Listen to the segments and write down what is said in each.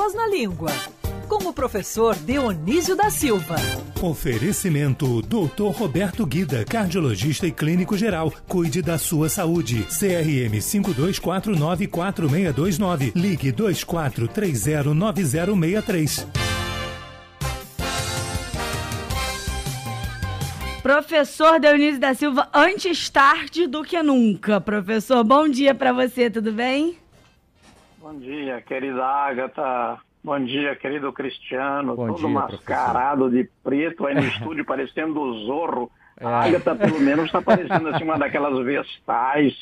papas na língua. Com o professor Dionísio da Silva. Oferecimento Dr. Roberto Guida, cardiologista e clínico geral. Cuide da sua saúde. CRM 52494629. Ligue 24309063. Professor Dionísio da Silva, antes tarde do que nunca. Professor, bom dia para você, tudo bem? Bom dia, querida Agatha. Bom dia, querido Cristiano. Bom todo dia, mascarado de preto aí no estúdio, parecendo o Zorro. É. A Agatha, pelo menos, está parecendo assim, uma daquelas vestais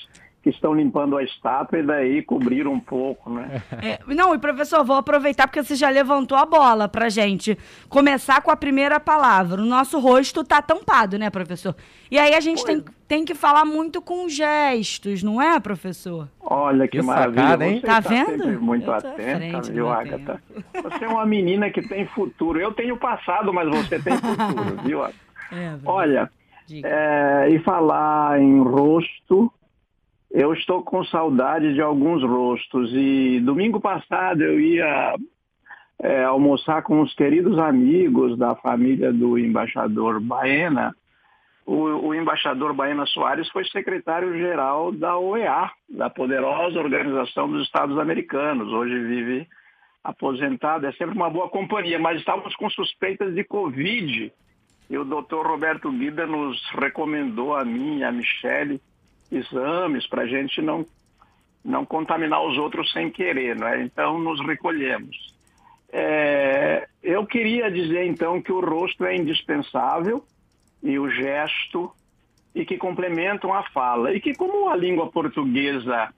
que estão limpando a estátua e daí cobriram um pouco, né? É, não, e professor, vou aproveitar porque você já levantou a bola pra gente começar com a primeira palavra. O nosso rosto tá tampado, né, professor? E aí a gente tem, tem que falar muito com gestos, não é, professor? Olha que, Que maravilha. sacada, hein? Você Tá está vendo? muito atenta, viu, Agatha? Você é uma menina que tem futuro. Eu tenho passado, mas você tem futuro, viu? Agatha? É, Olha. É, e falar em rosto, eu estou com saudade de alguns rostos. E domingo passado eu ia é, almoçar com os queridos amigos da família do embaixador Baena. O, o embaixador Baena Soares foi secretário-geral da OEA, da poderosa Organização dos Estados Americanos. Hoje vive aposentado, é sempre uma boa companhia, mas estávamos com suspeitas de Covid. E o doutor Roberto Guida nos recomendou a mim e a Michele exames para a gente não, não contaminar os outros sem querer, não é? Então nos recolhemos. É, eu queria dizer então que o rosto é indispensável e o gesto e que complementam a fala e que como a língua portuguesa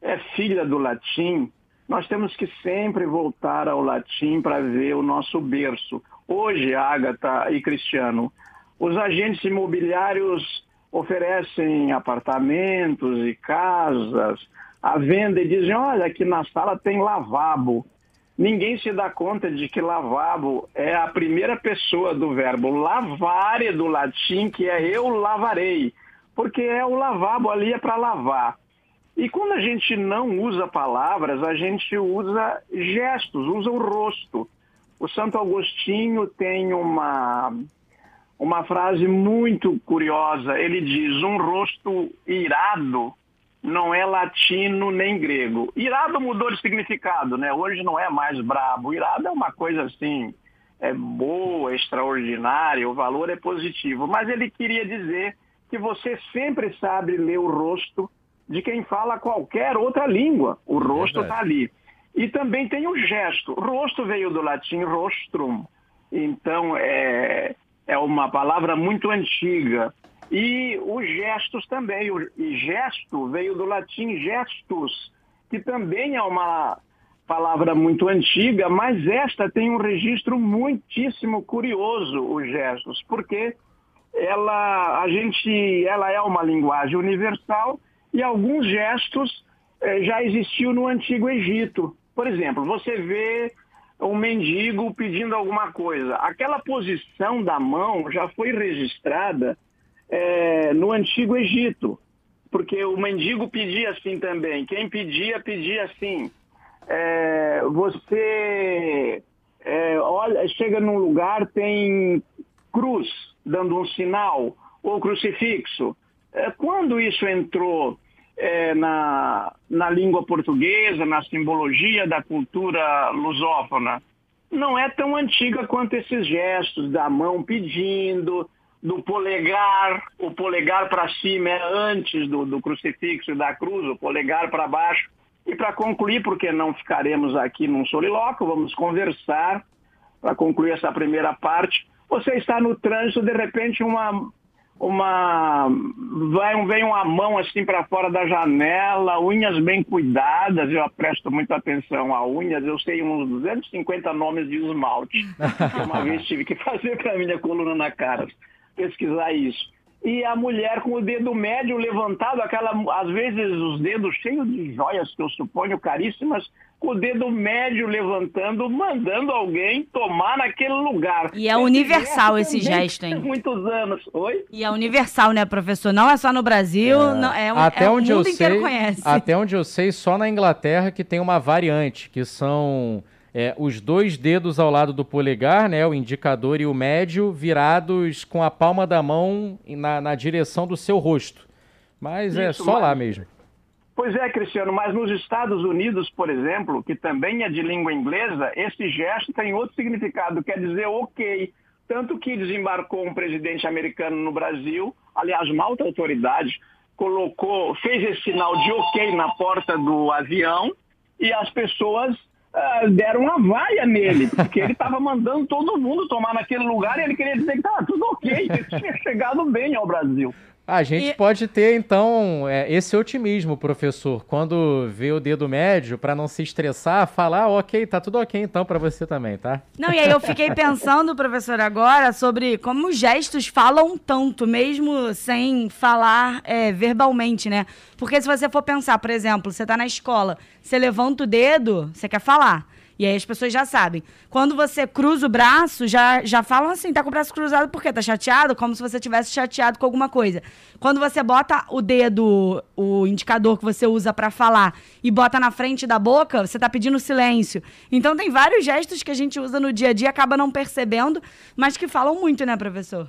é filha do latim, nós temos que sempre voltar ao latim para ver o nosso berço. Hoje, Agatha e Cristiano, os agentes imobiliários oferecem apartamentos e casas à venda e dizem: olha, aqui na sala tem lavabo. Ninguém se dá conta de que lavabo é a primeira pessoa do verbo lavare do latim, que é eu lavarei, porque é o lavabo ali é para lavar. E quando a gente não usa palavras, a gente usa gestos, usa o rosto. O Santo Agostinho tem uma, uma frase muito curiosa. Ele diz: um rosto irado não é latino nem grego. Irado mudou de significado, né? Hoje não é mais brabo. Irado é uma coisa assim, é boa, extraordinária, o valor é positivo. Mas ele queria dizer que você sempre sabe ler o rosto de quem fala qualquer outra língua. O rosto está ali. E também tem o gesto. Rosto veio do latim rostrum. Então é, é uma palavra muito antiga. E os gestos também. O gesto veio do latim gestus, que também é uma palavra muito antiga, mas esta tem um registro muitíssimo curioso, os gestos, porque ela, a gente, ela é uma linguagem universal e alguns gestos eh, já existiam no Antigo Egito. Por exemplo, você vê um mendigo pedindo alguma coisa. Aquela posição da mão já foi registrada eh, no Antigo Egito, porque o mendigo pedia assim também. Quem pedia, pedia assim. Eh, você eh, olha, chega num lugar, tem cruz dando um sinal, ou crucifixo. Eh, Quando isso entrou eh, na, na língua portuguesa, na simbologia da cultura lusófona, não é tão antiga quanto esses gestos da mão pedindo, do polegar, o polegar para cima é antes do, do crucifixo e da cruz, o polegar para baixo. E para concluir, porque não ficaremos aqui num solilóquio, vamos conversar para concluir essa primeira parte. Você está no trânsito, de repente uma uma vai, vem uma mão assim para fora da janela, unhas bem cuidadas, eu presto muita atenção a unhas, eu sei uns 250 nomes de esmalte. que uma vez tive que fazer para minha coluna na cara, pesquisar isso. E a mulher com o dedo médio levantado, aquela, às vezes os dedos cheios de joias, que eu suponho caríssimas, com o dedo médio levantando, mandando alguém tomar naquele lugar. E é universal esse gesto, hein? Muitos anos. Oi? E é universal, né, professor? Não é só no Brasil, não, é, um, até é, onde o mundo eu inteiro sei, conhece. até onde eu sei, só na Inglaterra que tem uma variante, que são é, os dois dedos ao lado do polegar, né, o indicador e o médio, virados com a palma da mão na, na direção do seu rosto. Mas é Isso, é só mas... lá mesmo. Pois é, Cristiano, mas nos Estados Unidos, por exemplo, que também é de língua inglesa, esse gesto tem outro significado, quer dizer ok. Tanto que desembarcou um presidente americano no Brasil, aliás, uma alta autoridade, colocou, fez esse sinal de ok na porta do avião e as pessoas uh, deram uma vaia nele, porque ele estava mandando todo mundo tomar naquele lugar e ele queria dizer que estava tudo ok, que tinha chegado bem ao Brasil. A gente e... pode ter, então, é, esse otimismo, professor, quando vê o dedo médio, para não se estressar, falar, ah, ok, tá tudo ok então para você também, tá? Não, e aí eu fiquei pensando, professor, agora, sobre como os gestos falam tanto, mesmo sem falar é, verbalmente, né? Porque se você for pensar, por exemplo, você tá na escola, você levanta o dedo, você quer falar. E aí as pessoas já sabem. Quando você cruza o braço, já, já falam assim, tá com o braço cruzado por quê? Tá chateado? Como se você tivesse chateado com alguma coisa. Quando você bota o dedo, o indicador que você usa para falar, e bota na frente da boca, você tá pedindo silêncio. Então tem vários gestos que a gente usa no dia a dia, acaba não percebendo, mas que falam muito, né, professor?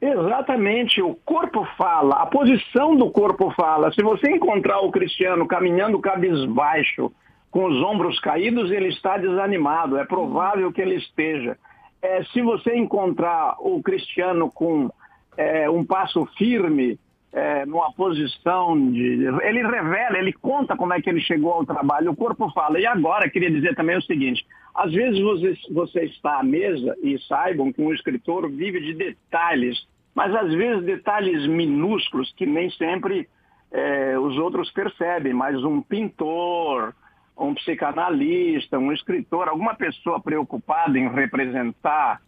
Exatamente, o corpo fala, a posição do corpo fala. Se você encontrar o cristiano caminhando cabisbaixo, com os ombros caídos, ele está desanimado. É provável que ele esteja. É, se você encontrar o cristiano com é, um passo firme, é, numa posição de. Ele revela, ele conta como é que ele chegou ao trabalho, o corpo fala. E agora, queria dizer também o seguinte: às vezes você, você está à mesa e saibam que um escritor vive de detalhes, mas às vezes detalhes minúsculos que nem sempre é, os outros percebem, mas um pintor, um psicanalista, um escritor, alguma pessoa preocupada em representar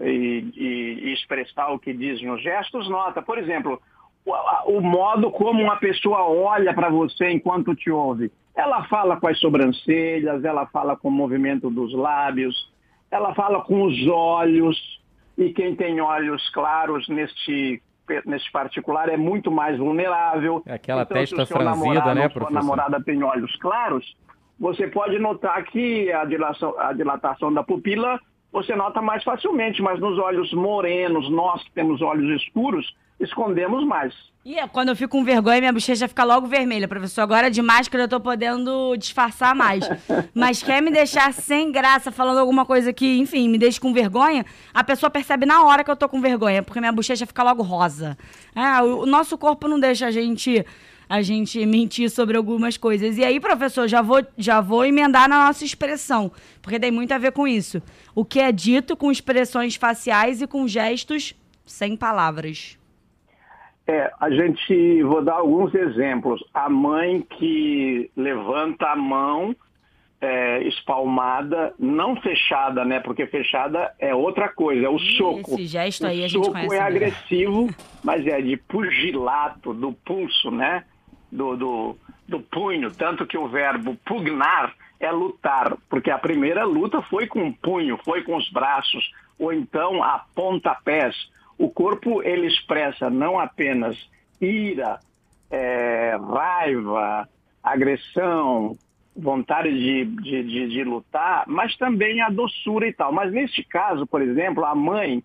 e, e, expressar o que diz nos gestos, nota, por exemplo, o, o modo como uma pessoa olha para você enquanto te ouve. Ela fala com as sobrancelhas, ela fala com o movimento dos lábios, ela fala com os olhos, e quem tem olhos claros neste nesse particular é muito mais vulnerável. É aquela então, testa franzida, né, professor? Se a namorada tem olhos claros, você pode notar que a dilatação, a dilatação da pupila você nota mais facilmente, mas nos olhos morenos, nós que temos olhos escuros, escondemos mais. E é, quando eu fico com vergonha, minha bochecha fica logo vermelha, professor. Agora de máscara eu tô podendo disfarçar mais. Mas quer me deixar sem graça falando alguma coisa que, enfim, me deixe com vergonha, a pessoa percebe na hora que eu tô com vergonha, porque minha bochecha fica logo rosa. É, o, o nosso corpo não deixa a gente a gente mentir sobre algumas coisas. E aí, professor, já vou, já vou emendar na nossa expressão, porque tem muito a ver com isso. O que é dito com expressões faciais e com gestos sem palavras. É, a gente, vou dar alguns exemplos. A mãe que levanta a mão é, espalmada, não fechada, né? Porque fechada é outra coisa, é o soco. Esse gesto aí o a gente soco conhece. é agressivo, mas é de pugilato, do pulso, né? Do, do, do punho, tanto que o verbo pugnar é lutar, porque a primeira luta foi com o punho, foi com os braços, ou então a pontapés. O corpo ele expressa não apenas ira, é, raiva, agressão, vontade de, de, de, de, lutar, mas também a doçura e tal. Mas neste caso, por exemplo, a mãe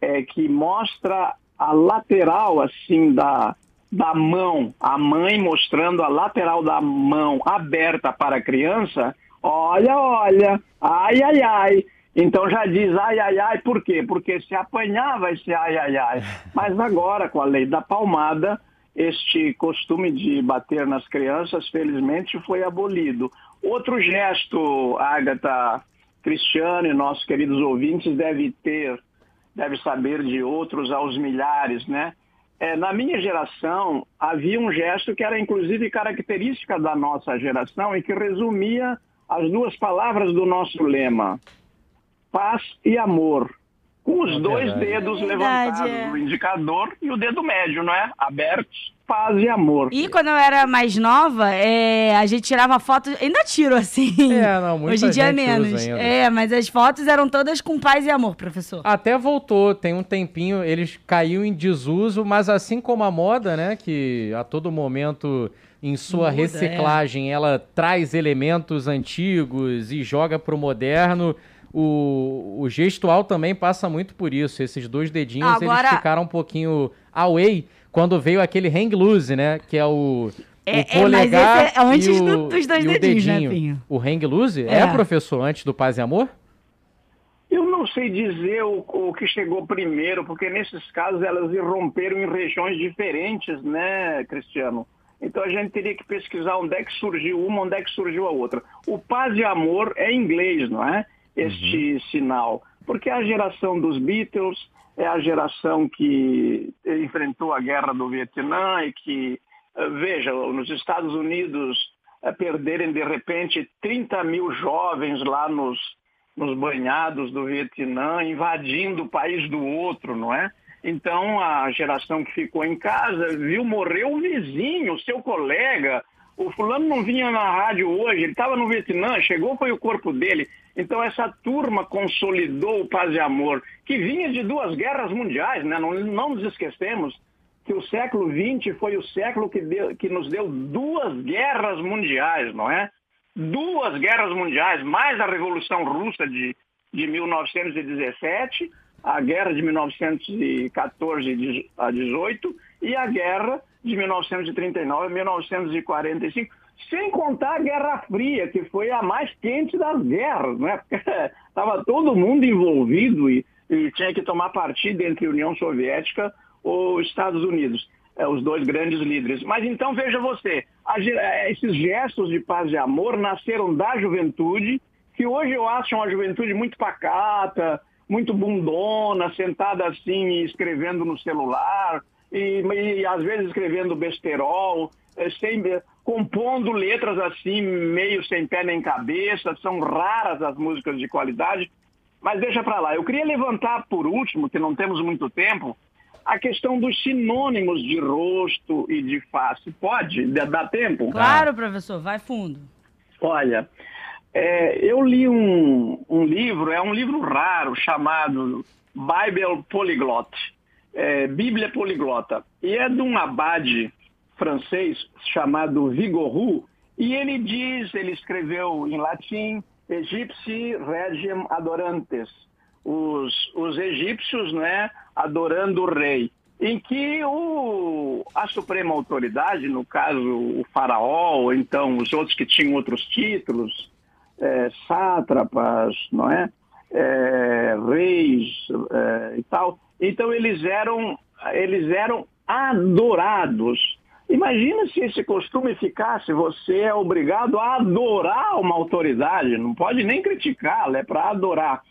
é, que mostra a lateral assim da, da mão, a mãe mostrando a lateral da mão aberta para a criança, olha, olha, ai, ai, ai. Então já diz ai, ai, ai, por quê? Porque se apanhar vai ser ai, ai, ai. Mas agora, com a lei da palmada, este costume de bater nas crianças, felizmente, foi abolido. Outro gesto, Agatha Cristiano e nossos queridos ouvintes deve ter, deve saber de outros aos milhares, né? É, na minha geração, havia um gesto que era inclusive característica da nossa geração e que resumia as duas palavras do nosso lema: paz e amor. Com os É dois verdade. dedos Verdade, levantados, é. o indicador e o dedo médio, não é? Abertos, paz e amor. E quando eu era mais nova, é, a gente tirava foto, ainda tiro assim. É, não, muita Hoje em dia gente menos. É, mas as fotos eram todas com paz e amor, professor. Até voltou, tem um tempinho, eles caiu em desuso, mas assim como a moda, né, que a todo momento em sua Muda, reciclagem ela traz elementos antigos e joga pro moderno, o, o gestual também passa muito por isso. Esses dois dedinhos Agora- eles ficaram um pouquinho away quando veio aquele hang loose, né, que é o É- o é, mas polegar esse é antes e do- o, dos dois e o dedinhos, né, dedinho. Pinho? O hang loose é. É. professor antes do paz e amor? Eu não sei dizer o, o que chegou primeiro, porque nesses casos elas irromperam em regiões diferentes, né, Cristiano? Então a gente teria que pesquisar onde é que surgiu uma, onde é que surgiu a outra. O paz e amor é inglês, não é? Este sinal. Porque a geração dos Beatles é a geração que enfrentou a guerra do Vietnã e que, eh, veja, nos Estados Unidos eh, perderem de repente 30 mil jovens lá nos, nos banhados do Vietnã, invadindo o país do outro, não é? Então a geração que ficou em casa viu morrer o vizinho, o seu colega. O fulano não vinha na rádio hoje, ele estava no Vietnã, chegou, foi o corpo dele. Então essa turma consolidou o paz e amor, que vinha de duas guerras mundiais, né? não, não nos esquecemos que o século XX foi o século que, deu- que nos deu duas guerras mundiais, não é? Duas guerras mundiais, mais a Revolução Russa de, de 1917, a guerra de 1914 a 18 e a guerra de 1939 a 1945, sem contar a Guerra Fria, que foi a mais quente das guerras, né? Estava todo mundo envolvido e, e tinha que tomar partido entre a União Soviética ou Estados Unidos, é, os dois grandes líderes. Mas então veja você, eh, esses gestos de paz e amor nasceram da juventude, que hoje eu acho uma juventude muito pacata, muito bundona, sentada assim e escrevendo no celular, e, e às vezes escrevendo besterol, eh, sem, compondo letras assim, meio sem pé nem cabeça, são raras as músicas de qualidade. Mas deixa para lá. Eu queria levantar por último, que não temos muito tempo, a questão dos sinônimos de rosto e de face. Pode? Dá dá tempo? Claro, professor, vai fundo. Olha, é, eu li um, um livro, é um livro raro, chamado Bible Polyglot, é, Bíblia Poliglota. E é de um abade francês chamado Vigorou, e ele diz, ele escreveu em latim, Egypti Regem Adorantes, os, os egípcios né, adorando o rei, em que o, a suprema autoridade, no caso o faraó, ou então os outros que tinham outros títulos, é, sátrapas, não é? É, reis é, e tal, então eles eram, eles eram adorados. Imagina se esse costume ficasse, você é obrigado a adorar uma autoridade, não pode nem criticá-la, é para adorar.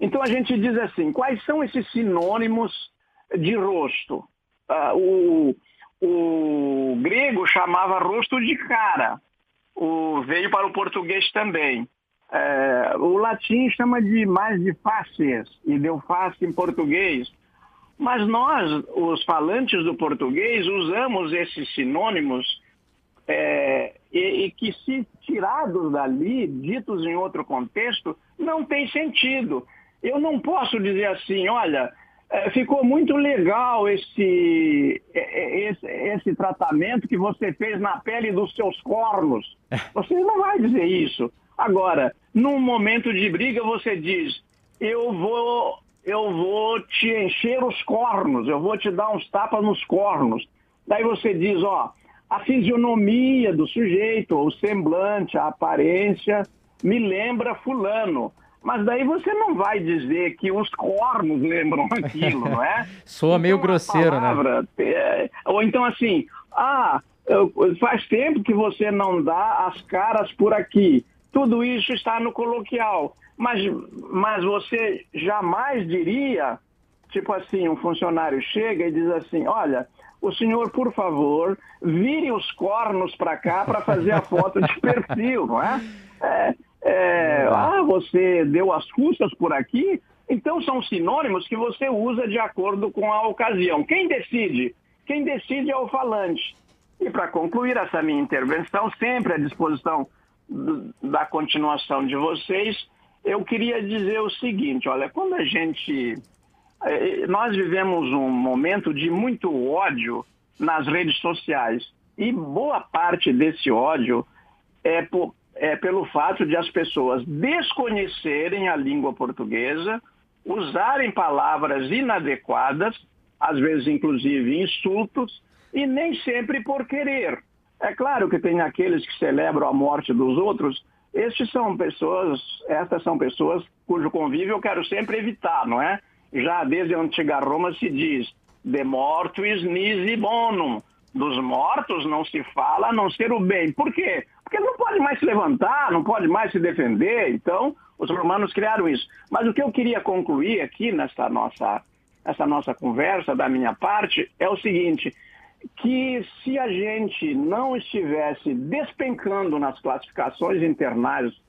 Então a gente diz assim, quais são esses sinônimos de rosto? Ah, o, o grego chamava rosto de cara, o, veio para o português também. É, o latim chama de mais de faces, e deu face em português. Mas nós, os falantes do português, usamos esses sinônimos é, e, e que, se tirados dali, ditos em outro contexto, não tem sentido. Eu não posso dizer assim, olha, é, ficou muito legal esse, é, esse, esse tratamento que você fez na pele dos seus cornos. Você não vai dizer isso. Agora, num momento de briga, você diz, eu vou eu vou te encher os cornos, eu vou te dar uns tapas nos cornos. Daí você diz, ó, a fisionomia do sujeito, o semblante, a aparência, me lembra fulano. Mas daí você não vai dizer que os cornos lembram aquilo, não é? Soa meio Então, grosseiro, né? palavra, é, ou então assim, ah, faz tempo que você não dá as caras por aqui. Tudo isso está no coloquial. Mas, mas você jamais diria, tipo assim, um funcionário chega e diz assim, olha, o senhor, por favor, vire os cornos para cá para fazer a foto de perfil, não é? É, É, ah, você deu as custas por aqui? Então são sinônimos que você usa de acordo com a ocasião. Quem decide? Quem decide é o falante. E para concluir essa minha intervenção, sempre à disposição da continuação de vocês, eu queria dizer o seguinte: olha, quando a gente. Eh, nós vivemos um momento de muito ódio nas redes sociais. E boa parte desse ódio é, por, é pelo fato de as pessoas desconhecerem a língua portuguesa, usarem palavras inadequadas, às vezes inclusive insultos, e nem sempre por querer. É claro que tem aqueles que celebram a morte dos outros. Estes são pessoas, estas são pessoas cujo convívio eu quero sempre evitar, não é? Já desde a antiga Roma se diz de mortuis nisi bonum. Dos mortos não se fala a não ser o bem. Por quê? Porque não pode mais se levantar, não pode mais se defender. Então, os romanos criaram isso. Mas o que eu queria concluir aqui nessa nossa, essa nossa conversa, da minha parte, é o seguinte: que se a gente não estivesse despencando nas classificações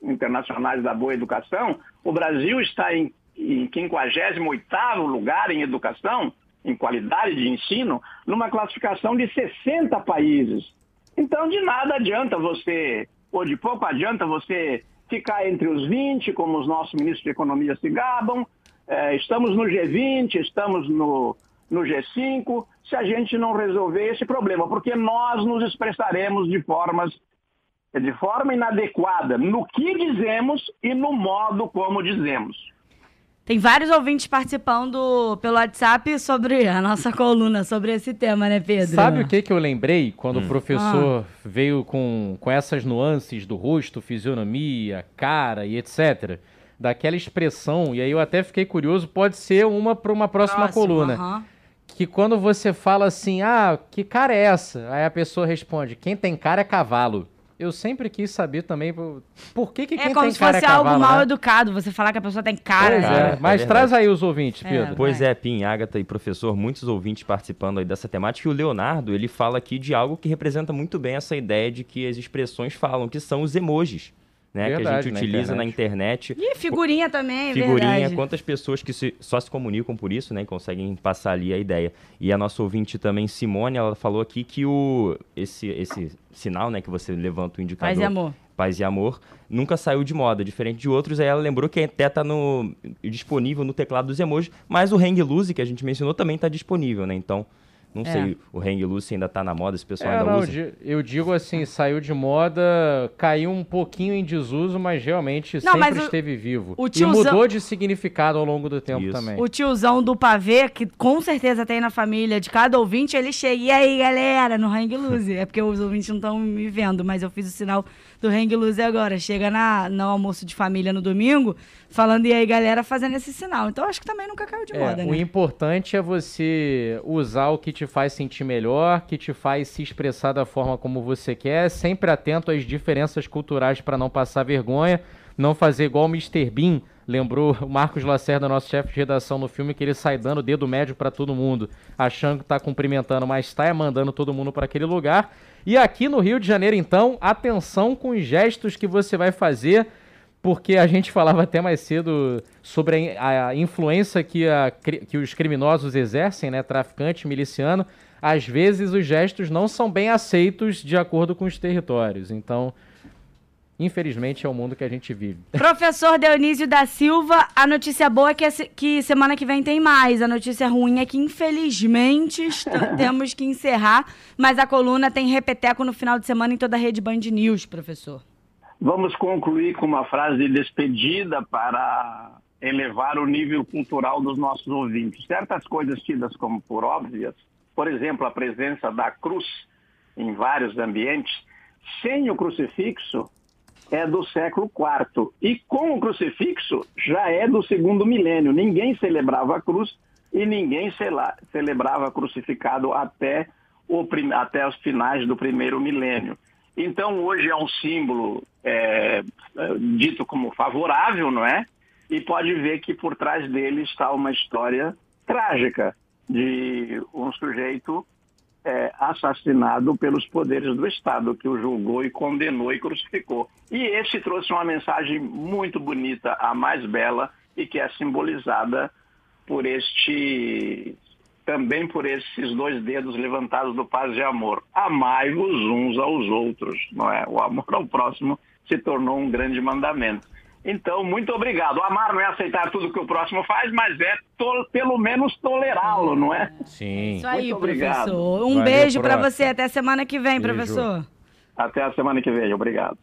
internacionais da boa educação, o Brasil está em, em 58º lugar em educação, em qualidade de ensino, numa classificação de 60 países. Então, de nada adianta você, ou de pouco adianta você ficar entre os 20, como os nossos ministros de Economia se gabam, é, estamos no G20, estamos no, no G5, se a gente não resolver esse problema, porque nós nos expressaremos de formas de forma inadequada no que dizemos e no modo como dizemos. Tem vários ouvintes participando pelo WhatsApp sobre a nossa coluna, sobre esse tema, né, Pedro? Sabe o que, que eu lembrei quando hum. o professor ah. veio com, com essas nuances do rosto, fisionomia, cara e etc daquela expressão, e aí eu até fiquei curioso, pode ser uma para uma próxima Próximo, coluna. Uh -huh que quando você fala assim, ah, que cara é essa? Aí a pessoa responde, quem tem cara é cavalo. Eu sempre quis saber também por que, que é quem tem cara é cavalo. É como se fosse algo né? mal educado, você falar que a pessoa tem cara. É, é, mas é traz aí os ouvintes, é, Pedro. Pois é, Pim, Agatha e professor, muitos ouvintes participando aí dessa temática. E o Leonardo, ele fala aqui de algo que representa muito bem essa ideia de que as expressões falam, que são os emojis né, verdade, que a gente utiliza na internet. Na internet. E figurinha também, Figurinha, verdade. quantas pessoas que se, só se comunicam por isso, né, e conseguem passar ali a ideia. E a nossa ouvinte também, Simone, ela falou aqui que o, esse, esse sinal, né, que você levanta o indicador... Paz e amor. Paz e amor, nunca saiu de moda, diferente de outros. Aí ela lembrou que até está no, disponível no teclado dos emojis, mas o Hang Loose, que a gente mencionou, também está disponível, né? Então, não é. sei, o Hang Loose ainda tá na moda, esse pessoal é, ainda não, usa. Eu digo assim, saiu de moda, caiu um pouquinho em desuso, mas realmente não, sempre mas o, esteve vivo. O tiozão... E mudou de significado ao longo do tempo Isso. também. O tiozão do pavê, que com certeza tem na família de cada ouvinte, ele chega, e aí galera, no Hang Loose. é porque os ouvintes não estão me vendo, mas eu fiz o sinal do Hang Loose agora. Chega na, no almoço de família no domingo, falando e aí galera fazendo esse sinal. Então acho que também nunca caiu de é, moda, né? O importante é você usar o que te faz sentir melhor, que te faz se expressar da forma como você quer, sempre atento às diferenças culturais para não passar vergonha, não fazer igual o Mr. Bean, lembrou o Marcos Lacerda, nosso chefe de redação no filme, que ele sai dando dedo médio para todo mundo, achando que está cumprimentando, mas está mandando todo mundo para aquele lugar. E aqui no Rio de Janeiro, então, atenção com os gestos que você vai fazer porque a gente falava até mais cedo sobre a, influência que, a, que os criminosos exercem, né, traficante, miliciano. Às vezes os gestos não são bem aceitos de acordo com os territórios. Então, infelizmente, é o mundo que a gente vive. Professor Dionísio da Silva, a notícia boa é que, que semana que vem tem mais. A notícia ruim é que, infelizmente, temos que encerrar. Mas a coluna tem repeteco no final de semana em toda a rede Band News, professor. Vamos concluir com uma frase de despedida para elevar o nível cultural dos nossos ouvintes. Certas coisas tidas como por óbvias, por exemplo, a presença da cruz em vários ambientes, sem o crucifixo é do século IV. E com o crucifixo já é do segundo milênio. Ninguém celebrava a cruz e ninguém celebrava crucificado até, o, até os finais do primeiro milênio. Então, hoje é um símbolo é, dito como favorável, não é? E pode ver que por trás dele está uma história trágica de um sujeito é, assassinado pelos poderes do Estado, que o julgou e condenou e crucificou. E esse trouxe uma mensagem muito bonita, a mais bela, e que é simbolizada por este também por esses dois dedos levantados do paz e amor. Amai-vos uns aos outros, não é? O amor ao próximo se tornou um grande mandamento. Então, muito obrigado. Amar não é aceitar tudo que o próximo faz, mas é to pelo menos tolerá-lo, não é? Sim. Isso aí, Muito obrigado. professor. Um Valeu, beijo para você. Até semana que vem, Beijo. professor. Até a semana que vem. Obrigado.